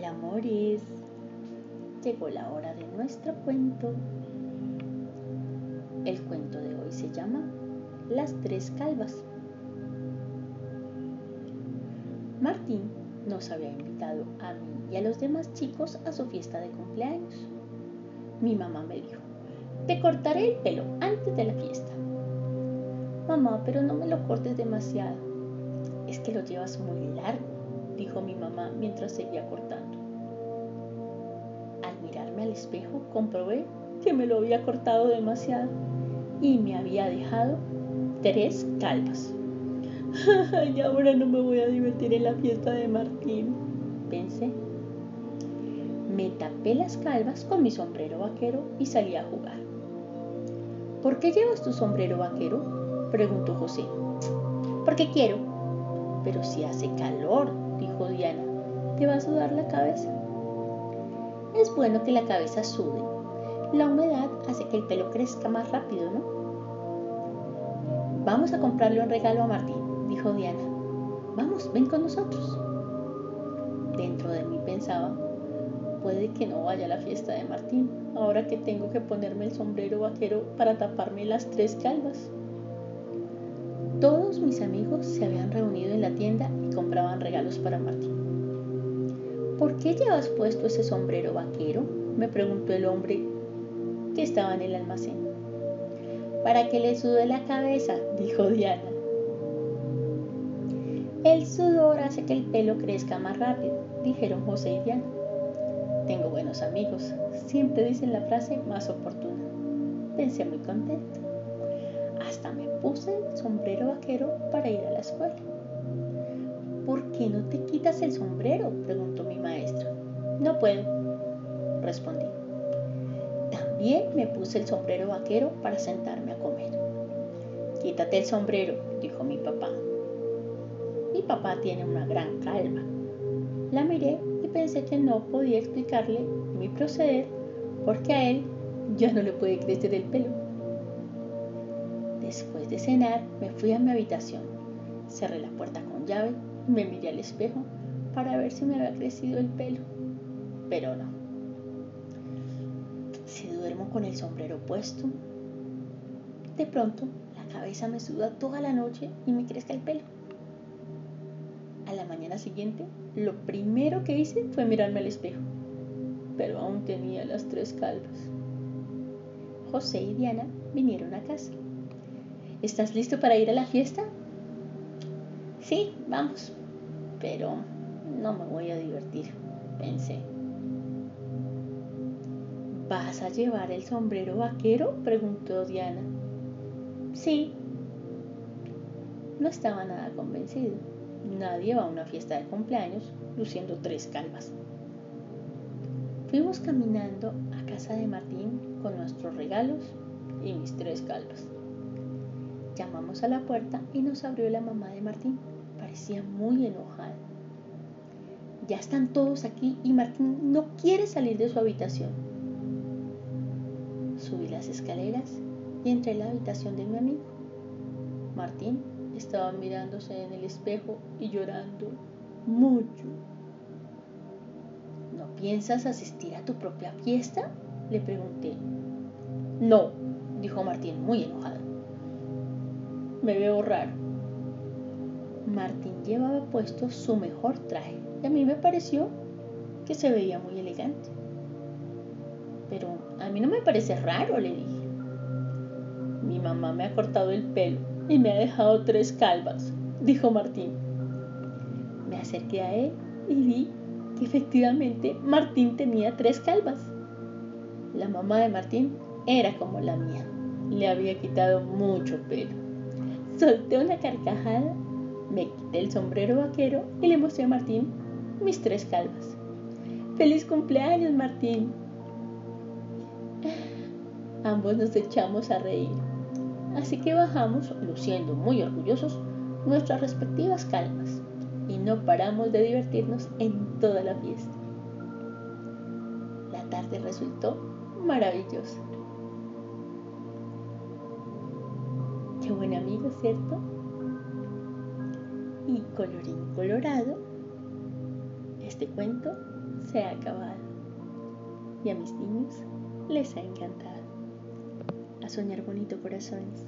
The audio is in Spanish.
Hola amores, llegó la hora de nuestro cuento. El cuento de hoy se llama Las tres calvas. Martín nos había invitado a mí y a los demás chicos a su fiesta de cumpleaños. Mi mamá me dijo, te cortaré el pelo antes de la fiesta. Mamá, pero no me lo cortes demasiado. Es que lo llevas muy largo dijo mi mamá mientras seguía cortando. Al espejo comprobé que me lo había cortado demasiado y me había dejado tres calvas. y ahora no me voy a divertir en la fiesta de Martín, pensé. Me tapé las calvas con mi sombrero vaquero y salí a jugar. ¿Por qué llevas tu sombrero vaquero? preguntó José. Porque quiero. Pero si hace calor, dijo Diana, te va a sudar la cabeza. Es bueno que la cabeza sude. La humedad hace que el pelo crezca más rápido, ¿no? Vamos a comprarle un regalo a Martín, dijo Diana. Vamos, ven con nosotros. Dentro de mí pensaba, puede que no vaya a la fiesta de Martín, ahora que tengo que ponerme el sombrero vaquero para taparme las tres calvas. Todos mis amigos se habían reunido en la tienda y compraban regalos para Martín. ¿Por qué llevas puesto ese sombrero vaquero? me preguntó el hombre que estaba en el almacén. Para que le sude la cabeza, dijo Diana. El sudor hace que el pelo crezca más rápido, dijeron José y Diana. Tengo buenos amigos, siempre dicen la frase más oportuna. Pensé muy contento. Hasta me puse el sombrero vaquero para ir a la escuela. ¿Por qué no te quitas el sombrero? preguntó mi maestra. No puedo, respondí. También me puse el sombrero vaquero para sentarme a comer. Quítate el sombrero, dijo mi papá. Mi papá tiene una gran calma. La miré y pensé que no podía explicarle mi proceder porque a él ya no le puede crecer el pelo. Después de cenar, me fui a mi habitación. Cerré la puerta con llave me miré al espejo para ver si me había crecido el pelo. Pero no. Si duermo con el sombrero puesto, de pronto la cabeza me suda toda la noche y me crezca el pelo. A la mañana siguiente, lo primero que hice fue mirarme al espejo, pero aún tenía las tres calvas. José y Diana vinieron a casa. ¿Estás listo para ir a la fiesta? Sí, vamos. Pero no me voy a divertir, pensé. ¿Vas a llevar el sombrero vaquero? preguntó Diana. Sí. No estaba nada convencido. Nadie va a una fiesta de cumpleaños luciendo tres calvas. Fuimos caminando a casa de Martín con nuestros regalos y mis tres calvas. Llamamos a la puerta y nos abrió la mamá de Martín. Parecía muy enojada. Ya están todos aquí y Martín no quiere salir de su habitación. Subí las escaleras y entré en la habitación de mi amigo. Martín estaba mirándose en el espejo y llorando mucho. ¿No piensas asistir a tu propia fiesta? Le pregunté. No, dijo Martín muy enojado me veo raro. Martín llevaba puesto su mejor traje y a mí me pareció que se veía muy elegante. Pero a mí no me parece raro, le dije. Mi mamá me ha cortado el pelo y me ha dejado tres calvas, dijo Martín. Me acerqué a él y vi que efectivamente Martín tenía tres calvas. La mamá de Martín era como la mía, le había quitado mucho pelo. Solté una carcajada, me quité el sombrero vaquero y le mostré a Martín mis tres calvas. ¡Feliz cumpleaños, Martín! Ambos nos echamos a reír. Así que bajamos, luciendo muy orgullosos, nuestras respectivas calvas y no paramos de divertirnos en toda la fiesta. La tarde resultó maravillosa. buen amigo, ¿cierto? Y colorín colorado, este cuento se ha acabado. Y a mis niños les ha encantado. A soñar bonito, corazones.